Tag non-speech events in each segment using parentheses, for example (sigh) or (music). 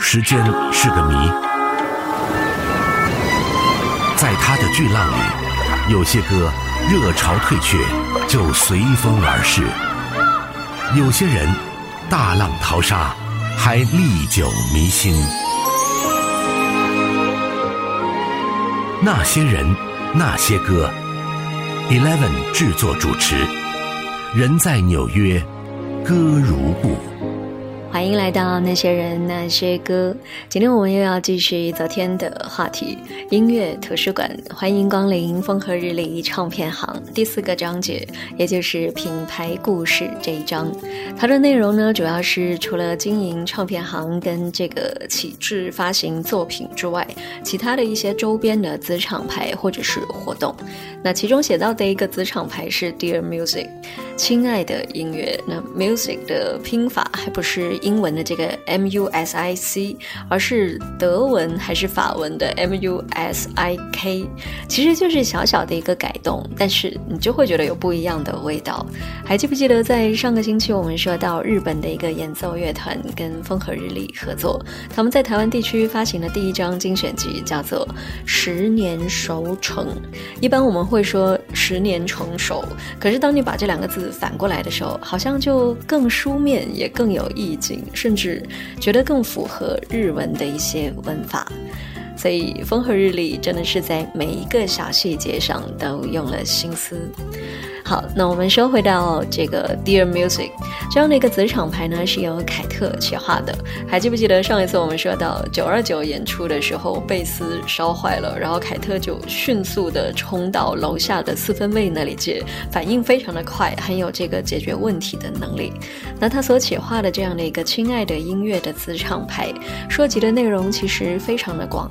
时间是个谜，在他的巨浪里，有些歌热潮退却就随风而逝，有些人大浪淘沙还历久弥新。那些人，那些歌，Eleven 制作主持，人在纽约，歌如故。欢迎来到那些人那些歌。今天我们又要继续昨天的话题——音乐图书馆。欢迎光临风和日丽唱片行第四个章节，也就是品牌故事这一章。它的内容呢，主要是除了经营唱片行跟这个启智发行作品之外，其他的一些周边的子厂牌或者是活动。那其中写到的一个子厂牌是 Dear Music，亲爱的音乐。那 Music 的拼法还不是 (laughs) 英文的这个 M U S I C，而是德文还是法文的 M U S I K，其实就是小小的一个改动，但是你就会觉得有不一样的味道。还记不记得在上个星期我们说到日本的一个演奏乐团跟风和日丽合作，他们在台湾地区发行的第一张精选集叫做《十年熟成》。一般我们会说十年成熟，可是当你把这两个字反过来的时候，好像就更书面，也更有意境，甚至觉得更符合日文的一些文法。所以风和日丽真的是在每一个小细节上都用了心思。好，那我们说回到这个 Dear Music 这样的一个子厂牌呢，是由凯特企划的。还记不记得上一次我们说到九二九演出的时候，贝斯烧坏了，然后凯特就迅速的冲到楼下的四分卫那里去，反应非常的快，很有这个解决问题的能力。那他所企划的这样的一个亲爱的音乐的子厂牌，涉及的内容其实非常的广，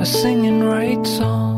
A singing right song.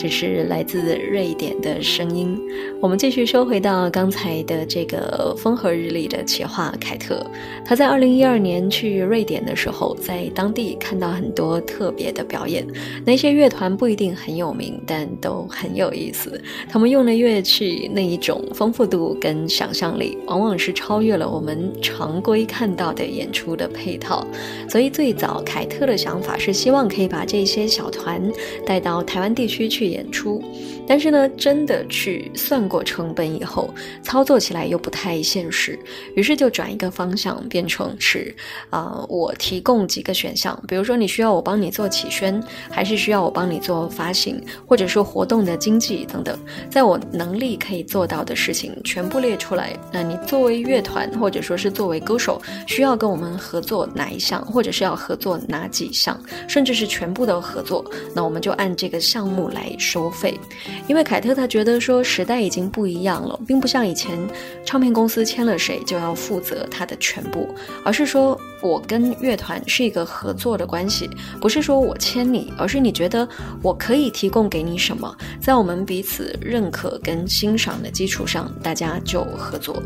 这是来自瑞典的声音。我们继续收回到刚才的这个风和日丽的企划，凯特。他在二零一二年去瑞典的时候，在当地看到很多特别的表演。那些乐团不一定很有名，但都很有意思。他们用的乐器那一种丰富度跟想象力，往往是超越了我们常规看到的演出的配套。所以最早凯特的想法是希望可以把这些小团带到台湾地区去演出。但是呢，真的去算过成本以后，操作起来又不太现实，于是就转一个方向，变成是啊，我提供几个选项，比如说你需要我帮你做企宣，还是需要我帮你做发行，或者说活动的经济等等，在我能力可以做到的事情全部列出来。那你作为乐团，或者说是作为歌手，需要跟我们合作哪一项，或者是要合作哪几项，甚至是全部的合作，那我们就按这个项目来收费。因为凯特他觉得说时代已经不一样了，并不像以前，唱片公司签了谁就要负责他的全部，而是说我跟乐团是一个合作的关系，不是说我签你，而是你觉得我可以提供给你什么，在我们彼此认可跟欣赏的基础上，大家就合作。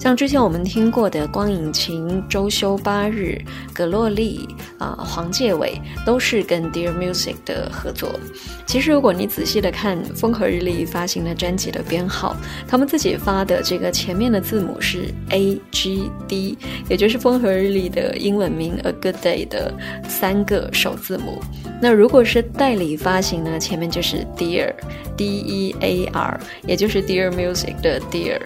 像之前我们听过的光影琴、周休八日、葛洛丽啊、黄介伟，都是跟 Dear Music 的合作。其实如果你仔细的看风。和日丽发行的专辑的编号，他们自己发的这个前面的字母是 A G D，也就是风和日丽的英文名 A Good Day 的三个首字母。那如果是代理发行呢，前面就是 Dear D E A R，也就是 Dear Music 的 Dear。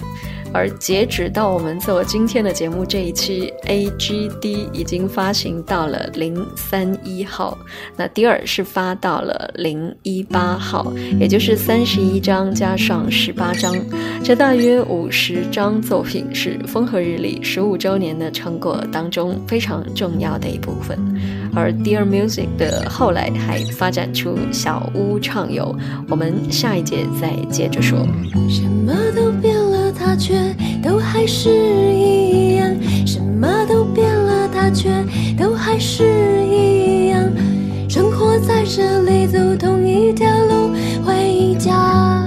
而截止到我们做今天的节目这一期，A G D 已经发行到了零三一号，那第二是发到了零一八号，也就是三十一张加上十八张，这大约五十张作品是风和日丽十五周年的成果当中非常重要的一部分。而 Dear Music 的后来还发展出小屋畅游，我们下一节再接着说。什么都变，却。都还是一样，什么都变了，它却都还是一样。生活在这里，走同一条路回家。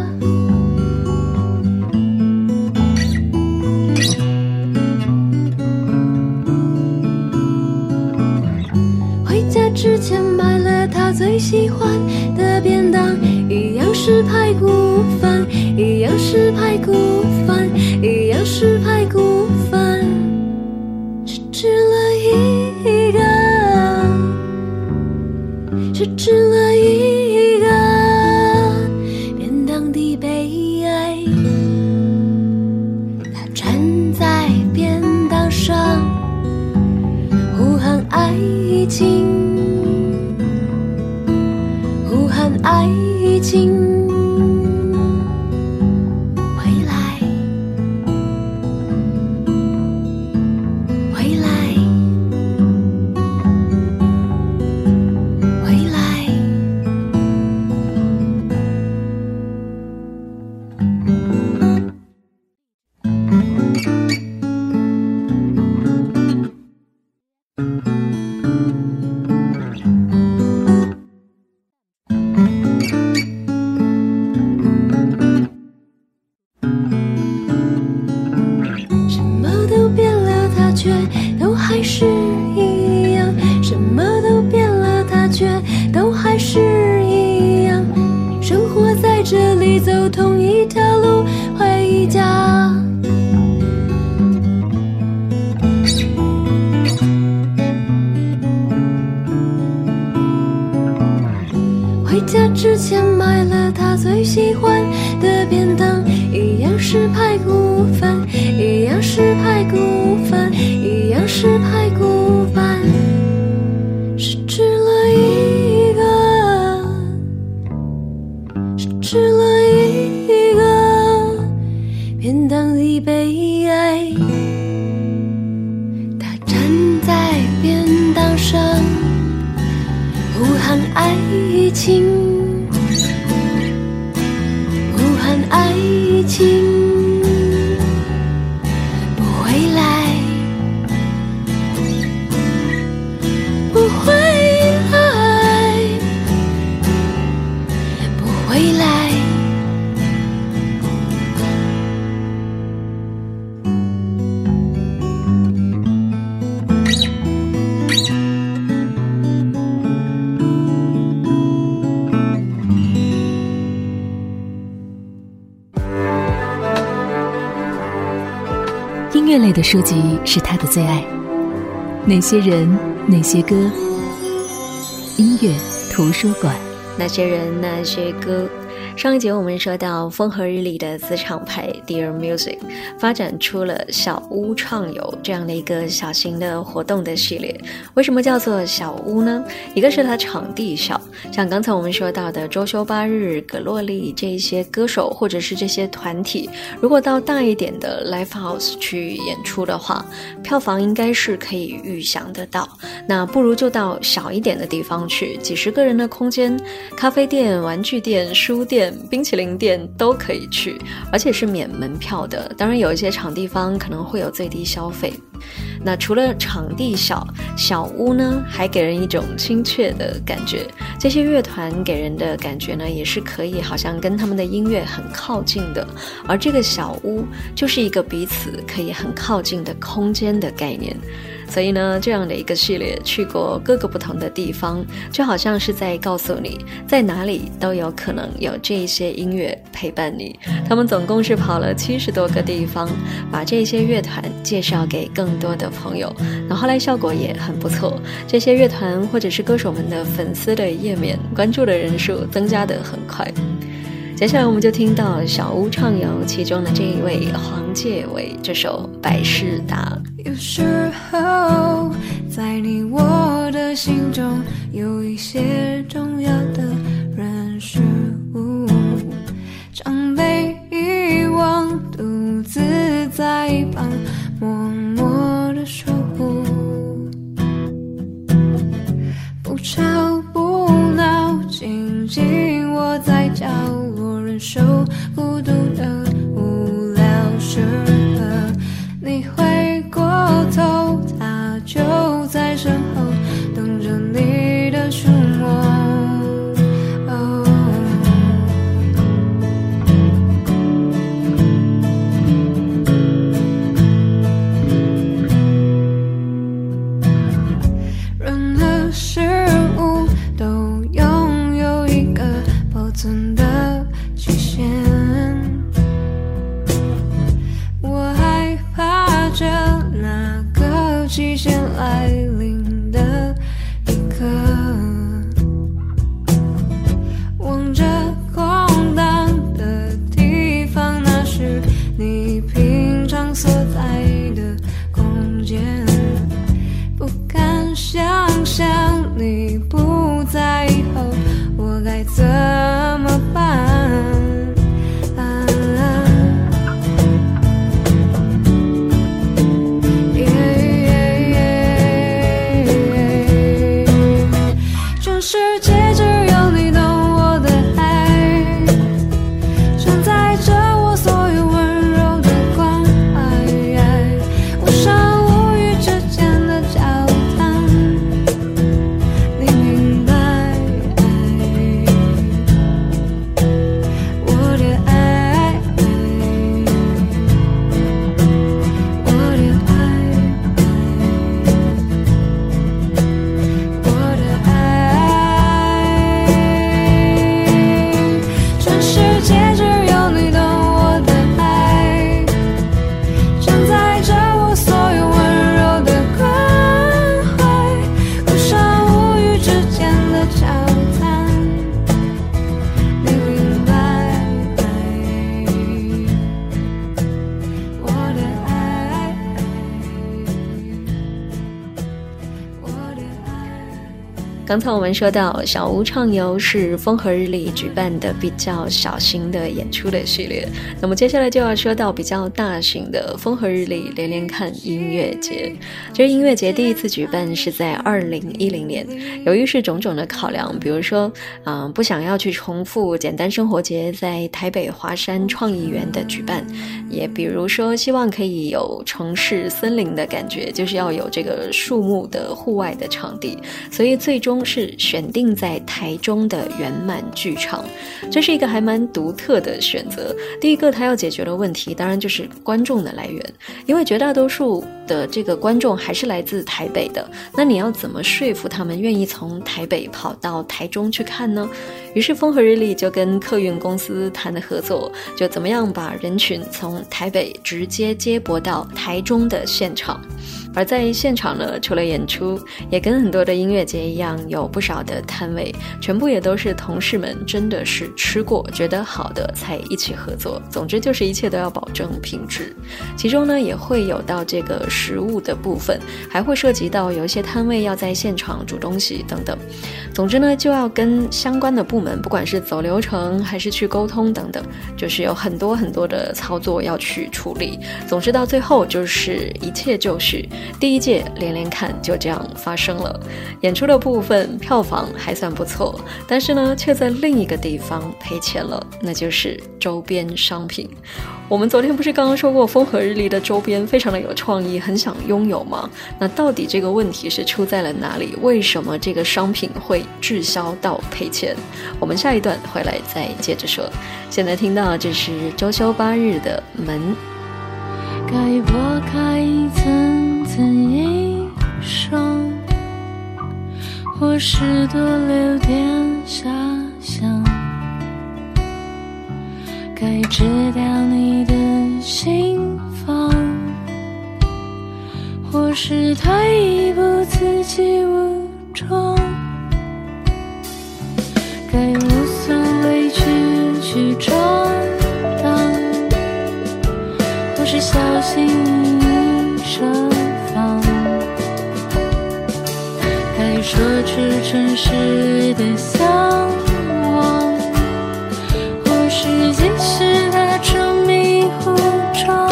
回家之前买了他最喜欢的便当，是排骨饭，一样是排骨饭。一样是排骨饭，只吃了一个，只吃了一站在便当上，呼喊爱情。书籍是他的最爱，那些人，那些歌，音乐图书馆。那些人，那些歌。上一节我们说到风和日丽的子厂牌 Dear Music 发展出了小屋畅游这样的一个小型的活动的系列。为什么叫做小屋呢？一个是它场地小，像刚才我们说到的周休八日、葛洛丽这些歌手或者是这些团体，如果到大一点的 Live House 去演出的话，票房应该是可以预想得到。那不如就到小一点的地方去，几十个人的空间，咖啡店、玩具店、书店。冰淇淋店都可以去，而且是免门票的。当然，有一些场地方可能会有最低消费。那除了场地小，小屋呢，还给人一种亲切的感觉。这些乐团给人的感觉呢，也是可以好像跟他们的音乐很靠近的。而这个小屋就是一个彼此可以很靠近的空间的概念。所以呢，这样的一个系列去过各个不同的地方，就好像是在告诉你，在哪里都有可能有这一些音乐陪伴你。他们总共是跑了七十多个地方，把这些乐团介绍给更多的朋友。那后来效果也很不错，这些乐团或者是歌手们的粉丝的页面关注的人数增加的很快。接下来我们就听到小屋畅游其中的这一位黄介伟这首《百事达》。有时候，在你我的心中，有一些重要的人事物，常被遗忘，独自在旁默默的守护，不吵不闹，静静窝在角落，受孤独的刚才我们说到小屋畅游是风和日丽举办的比较小型的演出的系列，那么接下来就要说到比较大型的风和日丽连连看音乐节。这音乐节第一次举办是在二零一零年，由于是种种的考量，比如说，嗯，不想要去重复简单生活节在台北华山创意园的举办，也比如说希望可以有城市森林的感觉，就是要有这个树木的户外的场地，所以最终。是选定在台中的圆满剧场，这是一个还蛮独特的选择。第一个，他要解决的问题，当然就是观众的来源，因为绝大多数的这个观众还是来自台北的。那你要怎么说服他们愿意从台北跑到台中去看呢？于是风和日丽就跟客运公司谈的合作，就怎么样把人群从台北直接接驳到台中的现场。而在现场呢，除了演出，也跟很多的音乐节一样，有不少的摊位，全部也都是同事们真的是吃过觉得好的才一起合作。总之就是一切都要保证品质，其中呢也会有到这个食物的部分，还会涉及到有一些摊位要在现场煮东西等等。总之呢就要跟相关的部门，不管是走流程还是去沟通等等，就是有很多很多的操作要去处理。总之到最后就是一切就绪。第一届连连看就这样发生了，演出的部分票房还算不错，但是呢却在另一个地方赔钱了，那就是周边商品。我们昨天不是刚刚说过风和日丽的周边非常的有创意，很想拥有吗？那到底这个问题是出在了哪里？为什么这个商品会滞销到赔钱？我们下一段回来再接着说。现在听到这是周休八日的门。该拨开一层层衣裳，或是多留点遐想。该知道你的心房，或是退一步自己武装。该无所畏惧去闯出真实的向往，或是继续打成迷糊妆。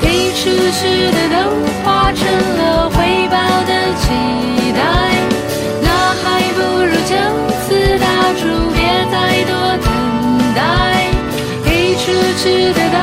给出去的都化成了回报的期待，那还不如就此打住，别再多等待。给出去的都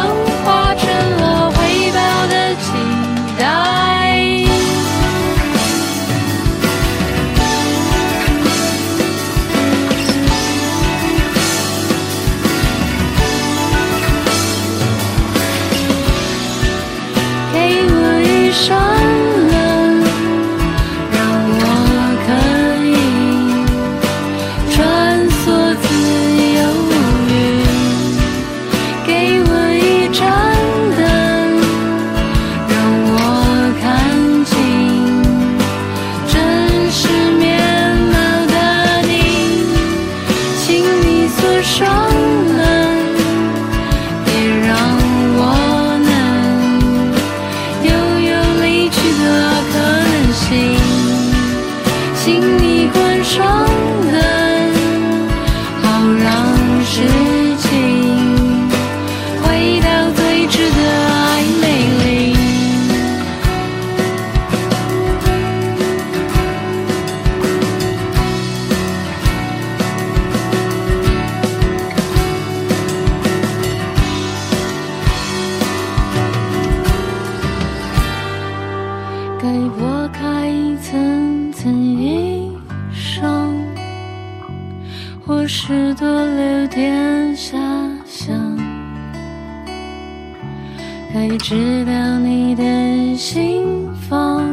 或是多留点遐想。该知道你的心房，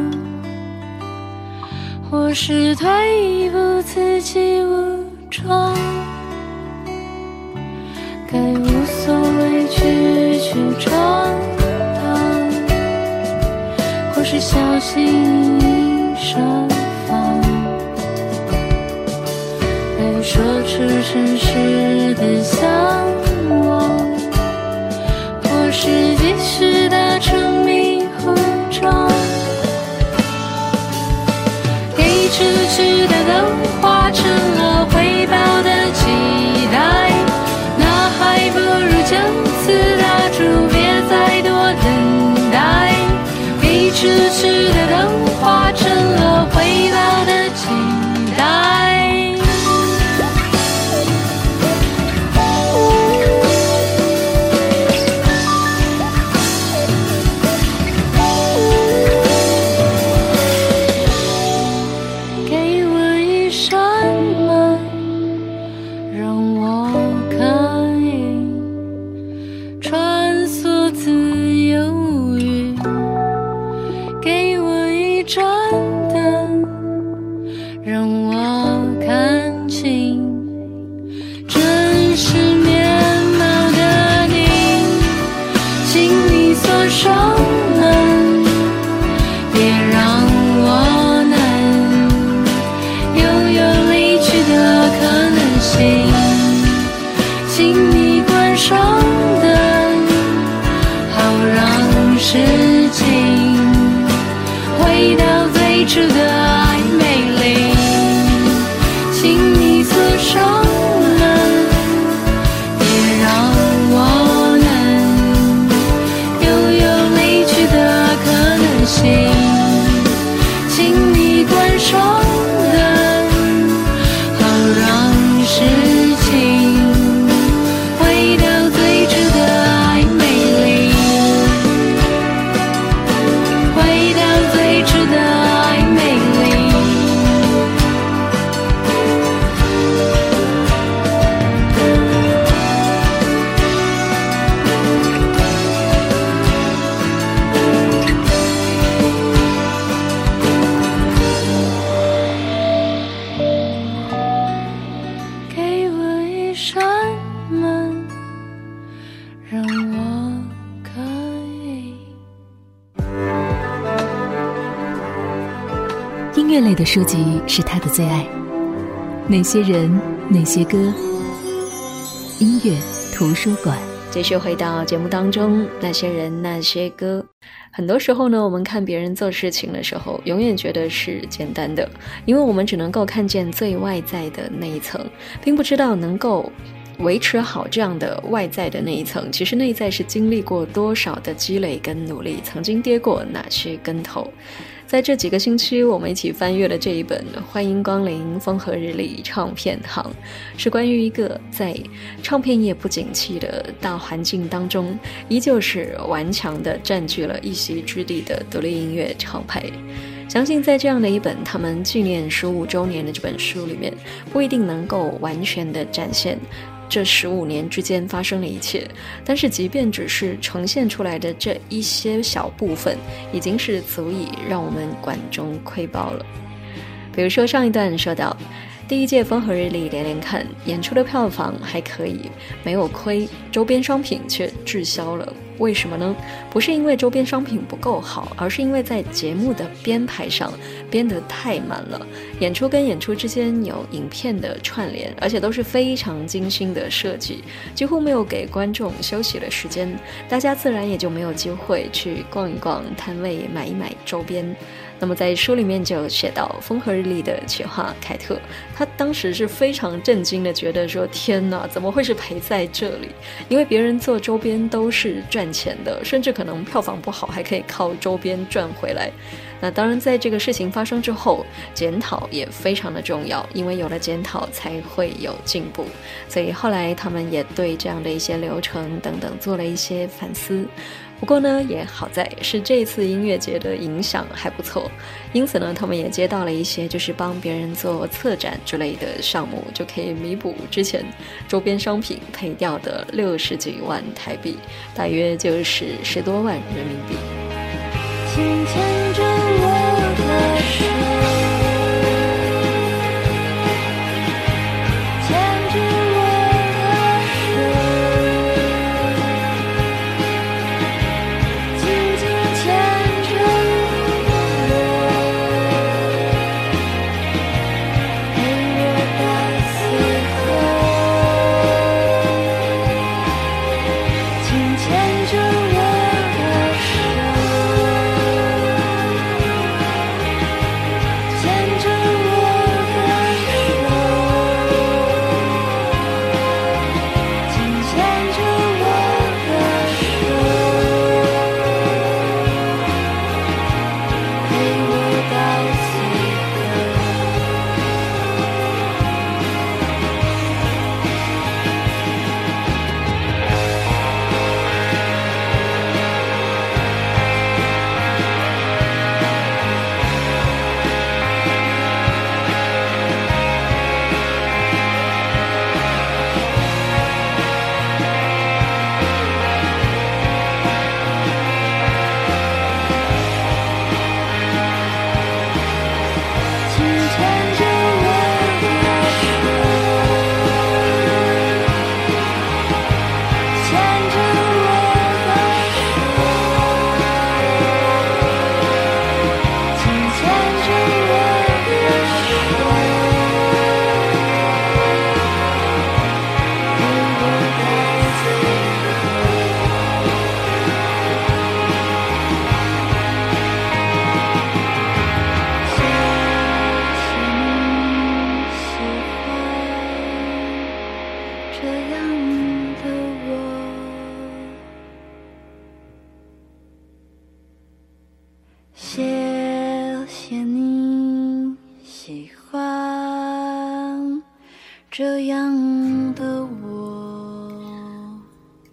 或是退一步自己武装。该无所畏惧去闯荡。或是小心说出真实的向往，或是继续打成迷糊妆。给出去的都化成了回报的期待，那还不如就此打住，别再多等待。给出去的都的书籍是他的最爱。哪些人，哪些歌？音乐图书馆。继续回到节目当中，那些人那些歌。很多时候呢，我们看别人做事情的时候，永远觉得是简单的，因为我们只能够看见最外在的那一层，并不知道能够维持好这样的外在的那一层，其实内在是经历过多少的积累跟努力，曾经跌过哪些跟头。在这几个星期，我们一起翻阅了这一本《欢迎光临风和日丽唱片行》，是关于一个在唱片业不景气的大环境当中，依旧是顽强地占据了一席之地的独立音乐厂牌。相信在这样的一本他们纪念十五周年的这本书里面，不一定能够完全的展现这十五年之间发生的一切，但是即便只是呈现出来的这一些小部分，已经是足以让我们管中窥豹了。比如说上一段说到，第一届风和日丽连连看演出的票房还可以，没有亏，周边商品却滞销了。为什么呢？不是因为周边商品不够好，而是因为在节目的编排上编得太满了。演出跟演出之间有影片的串联，而且都是非常精心的设计，几乎没有给观众休息的时间，大家自然也就没有机会去逛一逛摊位，买一买周边。那么在书里面就写到，风和日丽的企划凯特，他当时是非常震惊的，觉得说：“天哪，怎么会是赔在这里？因为别人做周边都是赚钱的，甚至可能票房不好还可以靠周边赚回来。那当然，在这个事情发生之后，检讨也非常的重要，因为有了检讨才会有进步。所以后来他们也对这样的一些流程等等做了一些反思。不过呢，也好在是这次音乐节的影响还不错，因此呢，他们也接到了一些就是帮别人做策展之类的项目，就可以弥补之前周边商品赔掉的六十几万台币，大约就是十多万人民币。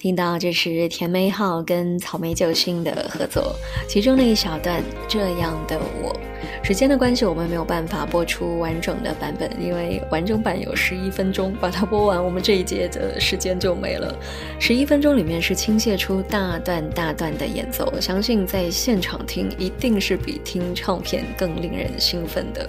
听到这是甜梅号跟草莓救星的合作，其中的一小段《这样的我》。时间的关系，我们没有办法播出完整的版本，因为完整版有十一分钟，把它播完，我们这一节的时间就没了。十一分钟里面是倾泻出大段大段的演奏，我相信在现场听一定是比听唱片更令人兴奋的。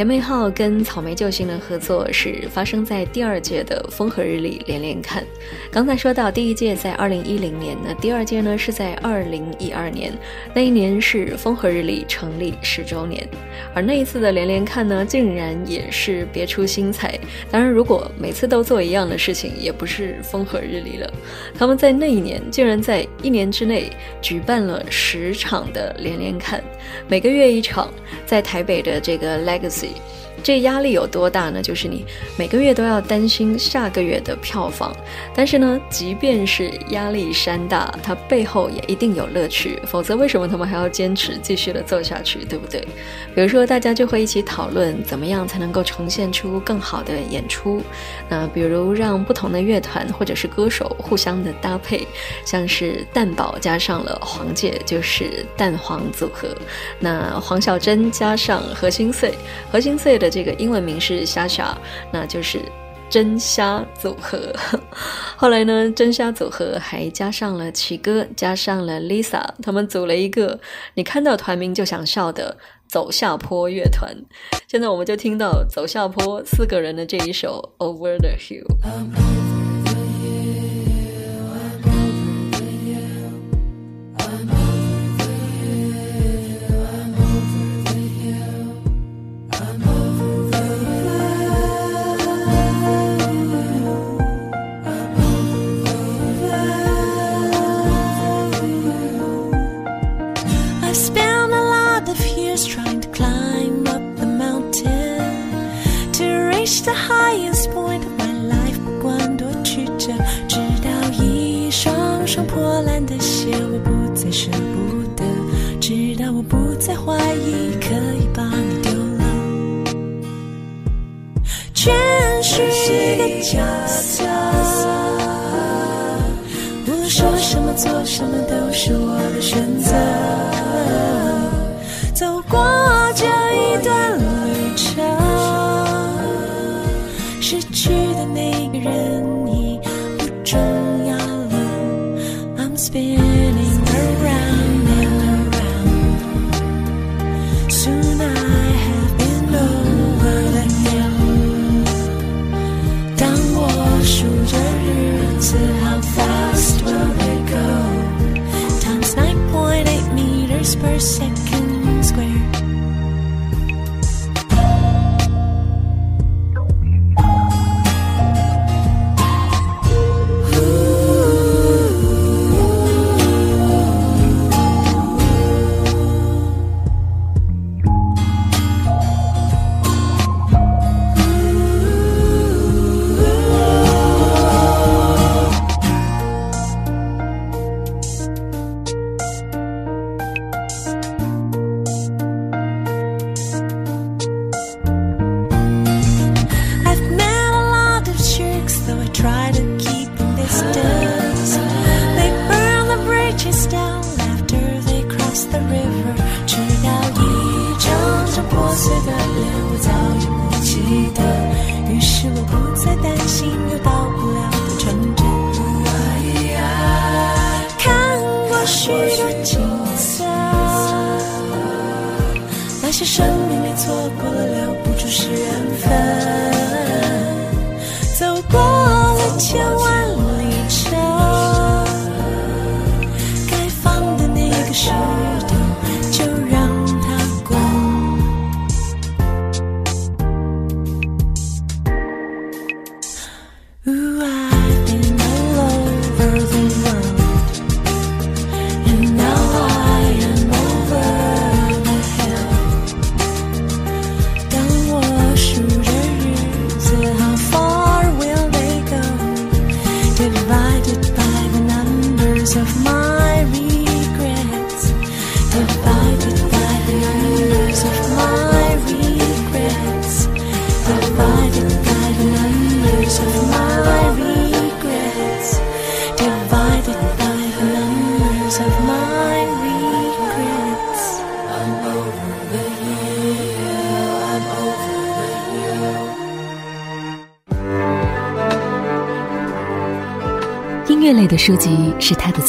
甜妹号跟草莓救星的合作是发生在第二届的风和日丽连连看。刚才说到第一届在二零一零年，那第二届呢是在二零一二年，那一年是风和日丽成立十周年。而那一次的连连看呢，竟然也是别出心裁。当然，如果每次都做一样的事情，也不是风和日丽了。他们在那一年竟然在一年之内举办了十场的连连看，每个月一场，在台北的这个 Legacy。嗯。这压力有多大呢？就是你每个月都要担心下个月的票房，但是呢，即便是压力山大，它背后也一定有乐趣，否则为什么他们还要坚持继续的做下去，对不对？比如说，大家就会一起讨论怎么样才能够呈现出更好的演出，那比如让不同的乐团或者是歌手互相的搭配，像是蛋宝加上了黄玠，就是蛋黄组合；那黄小珍加上何心碎，何心碎的。这个英文名是虾虾，那就是真虾组合。(laughs) 后来呢，真虾组合还加上了奇哥，加上了 Lisa，他们组了一个你看到团名就想笑的走下坡乐团。现在我们就听到走下坡四个人的这一首 Over the Hill。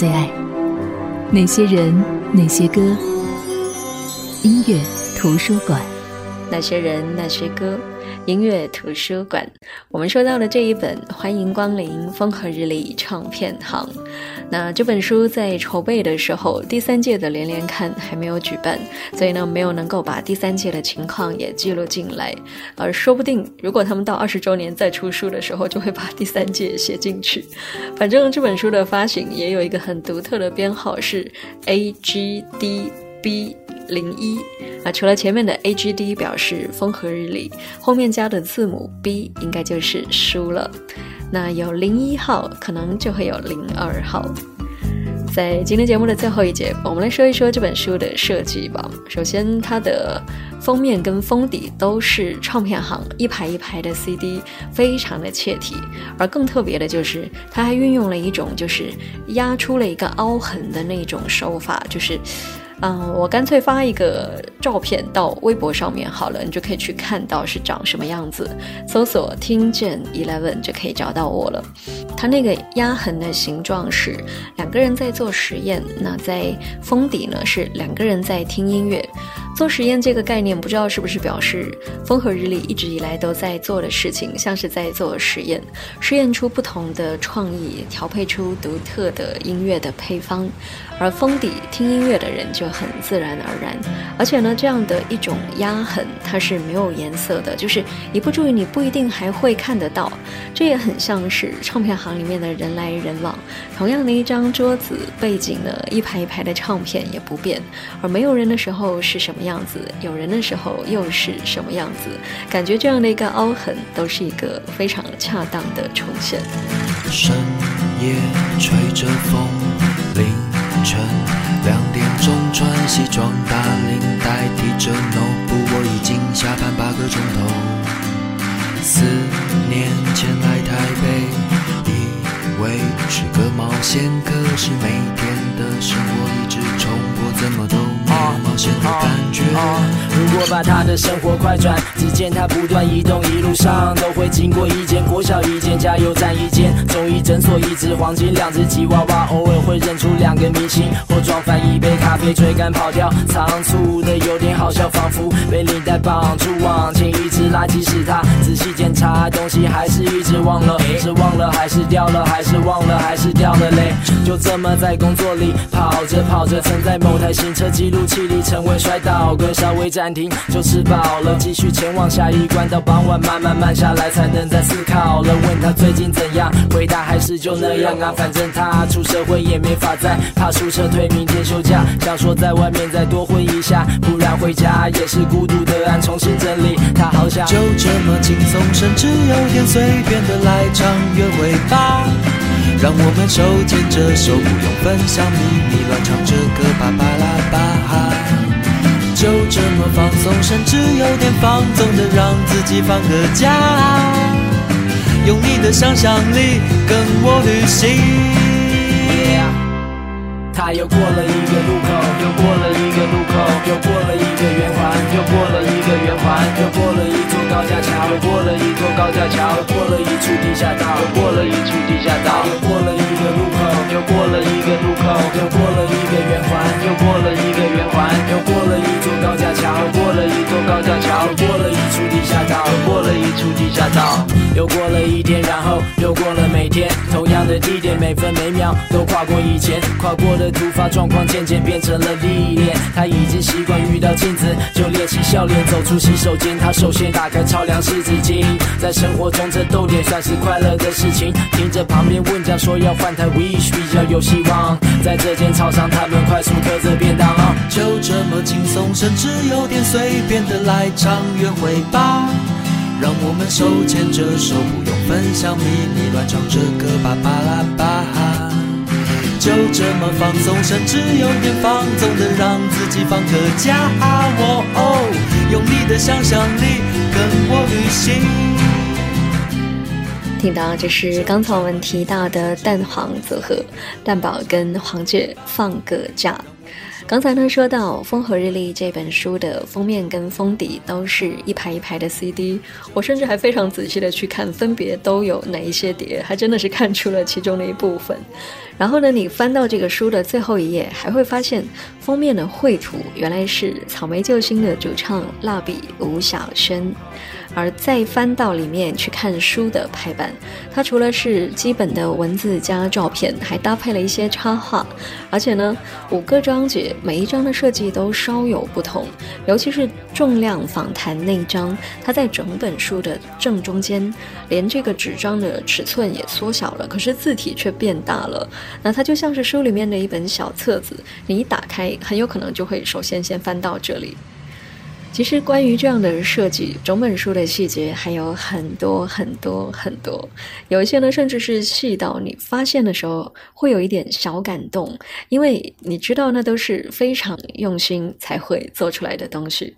最爱。哪些人，哪些歌？音乐图书馆。那些人，那些歌，音乐图书馆。我们收到的这一本《欢迎光临风和日丽唱片行》，那这本书在筹备的时候，第三届的连连看还没有举办，所以呢，没有能够把第三届的情况也记录进来。而说不定，如果他们到二十周年再出书的时候，就会把第三届写进去。反正这本书的发行也有一个很独特的编号，是 A G D B 零一啊。除了前面的 A G D 表示风和日丽，后面加的字母 B 应该就是书了。那有零一号，可能就会有零二号。在今天节目的最后一节，我们来说一说这本书的设计吧。首先，它的封面跟封底都是唱片行一排一排的 CD，非常的切题。而更特别的就是，它还运用了一种就是压出了一个凹痕的那种手法，就是。嗯，我干脆发一个照片到微博上面好了，你就可以去看到是长什么样子。搜索“听见 Eleven” 就可以找到我了。它那个压痕的形状是两个人在做实验，那在封底呢是两个人在听音乐。做实验这个概念，不知道是不是表示风和日丽一直以来都在做的事情，像是在做实验，试验出不同的创意，调配出独特的音乐的配方。而封底听音乐的人就很自然而然，而且呢，这样的一种压痕它是没有颜色的，就是一不注意你不一定还会看得到。这也很像是唱片行里面的人来人往，同样的一张桌子背景呢，一排一排的唱片也不变，而没有人的时候是什么样子，有人的时候又是什么样子，感觉这样的一个凹痕都是一个非常恰当的重现。深夜吹着风，晨两点钟穿西装打领带提着 note，我已经下班八个钟头。四年前来台北，以为是个冒险，可是每天的生活一直重播，怎么都冒险的感觉。如果把他的生活快转，只见他不断移动，一路上都会经过一间国小、一间加油站、一间中医诊所、一只黄金、两只吉娃娃，偶尔会认出两个明星，或撞翻一杯咖啡，追赶跑掉，仓促的有点好笑，仿佛被领带绑住往前一直拉，即使他仔细检查东西，还是一直忘了，是忘了还是掉了，还是忘了还是掉了嘞？就这么在工作里跑着跑着，曾在某台行车记录器里成为摔倒跟稍微暂停就吃饱了，继续前往下一关，到傍晚慢慢慢下来才能再思考了。问他最近怎样，回答还是就那样啊，反正他出社会也没法再怕出撤退，明天休假，想说在外面再多混一下，不然回家也是孤独的按重新整理。他好想就这么轻松，甚至有点随便的来场约会吧。让我们手牵着手，不用分享秘密，乱唱着歌，叭叭啦吧哈。就这么放松，甚至有点放纵的让自己放个假。用你的想象力跟我旅行。他又过了一个路口，又过了一个路口，又过了一个圆环，又过了一个圆环，又过了一高架桥，又过了一座高架桥，过了一处地下道，又过了一处地下道，又过了一个路口，又过了一个路口，又过了一个圆环，又过了一个圆环，又过了一座高架桥，过了一座高架桥，又过了一处地下道，又过了一处地下道，又过了一天，然后又过了每天，同样的地点，每分每秒都跨过以前跨过的突发状况，渐渐变成了历练。他已经习惯遇到镜子就练习笑脸，走出洗手间，他首先打开超量湿纸巾。在生活中这逗点算是快乐的事情，听着旁边问讲说要换台 Wish 比较有希望。在这间操场，他们快速嗑着便当。就这么轻松，甚至有点随便的来场约会吧。让我们手牵着手，不用分享秘密，乱唱着歌，叭叭啦吧哈。就这么放松，甚至有点放纵的让自己放个假。哦哦，用你的想象力跟我旅行。听到这是刚才我们提到的蛋黄组合，蛋宝跟黄倔放个假。刚才呢说到《风和日丽》这本书的封面跟封底都是一排一排的 CD，我甚至还非常仔细的去看分别都有哪一些碟，还真的是看出了其中的一部分。然后呢，你翻到这个书的最后一页，还会发现封面的绘图原来是草莓救星的主唱蜡笔吴小轩。而再翻到里面去看书的排版，它除了是基本的文字加照片，还搭配了一些插画，而且呢，五个章节每一章的设计都稍有不同，尤其是重量访谈那一章，它在整本书的正中间，连这个纸张的尺寸也缩小了，可是字体却变大了，那它就像是书里面的一本小册子，你一打开，很有可能就会首先先翻到这里。其实关于这样的设计，整本书的细节还有很多很多很多，有一些呢，甚至是细到你发现的时候会有一点小感动，因为你知道那都是非常用心才会做出来的东西。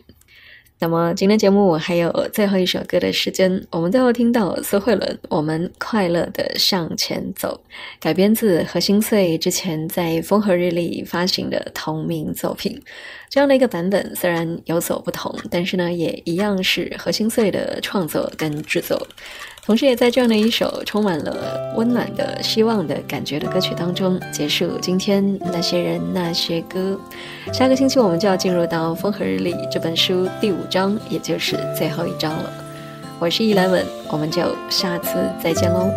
那么今天节目还有最后一首歌的时间，我们最后听到苏慧伦《我们快乐的向前走》，改编自何心碎之前在风和日丽发行的同名作品。这样的一个版本虽然有所不同，但是呢，也一样是何心碎的创作跟制作。同时，也在这样的一首充满了温暖的希望的感觉的歌曲当中结束今天那些人那些歌。下个星期我们就要进入到《风和日丽》这本书第五章，也就是最后一章了。我是伊莱文，我们就下次再见喽。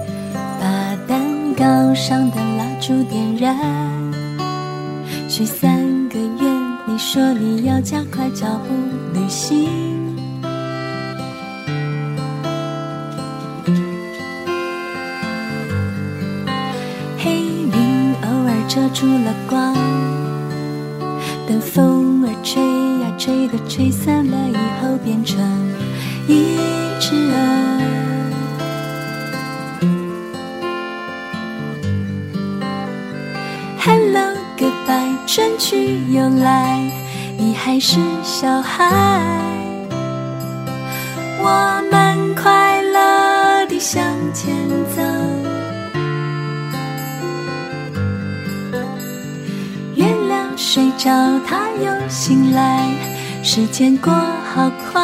把蛋糕上的蜡烛点燃，许三个，你说你要加快脚步旅行。黑云偶尔遮住了光，等风儿吹呀吹的，吹散了以后变成一只鹅。去又来，你还是小孩，我们快乐地向前走。月亮睡着，它又醒来，时间过好快，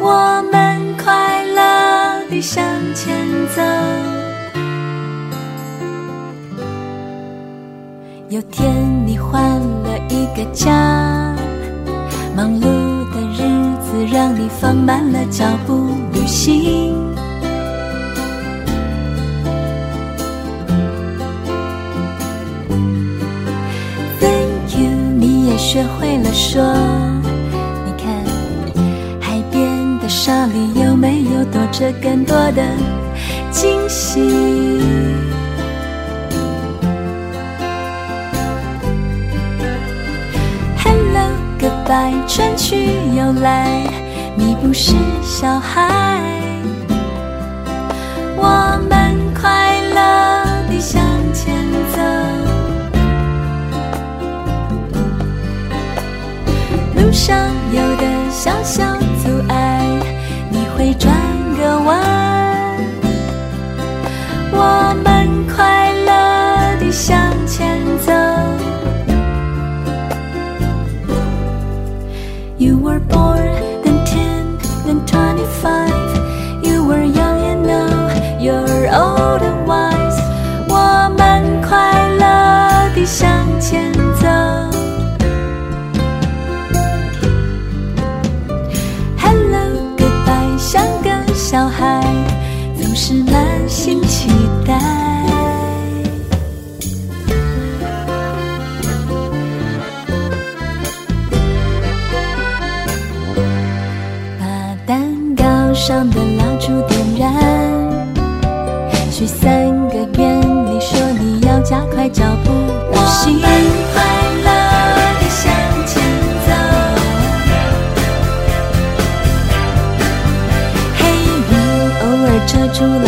我们快乐地向前走。有天你换了一个家，忙碌的日子让你放慢了脚步旅行。Thank you，你也学会了说，你看海边的沙里有没有躲着更多的惊喜来春去又来，你不是小孩，我们快乐地向前走。路上有的小小阻碍，你会转个弯，三个愿，你说你要加快脚步。我们快乐地向前走，黑云偶尔遮住了。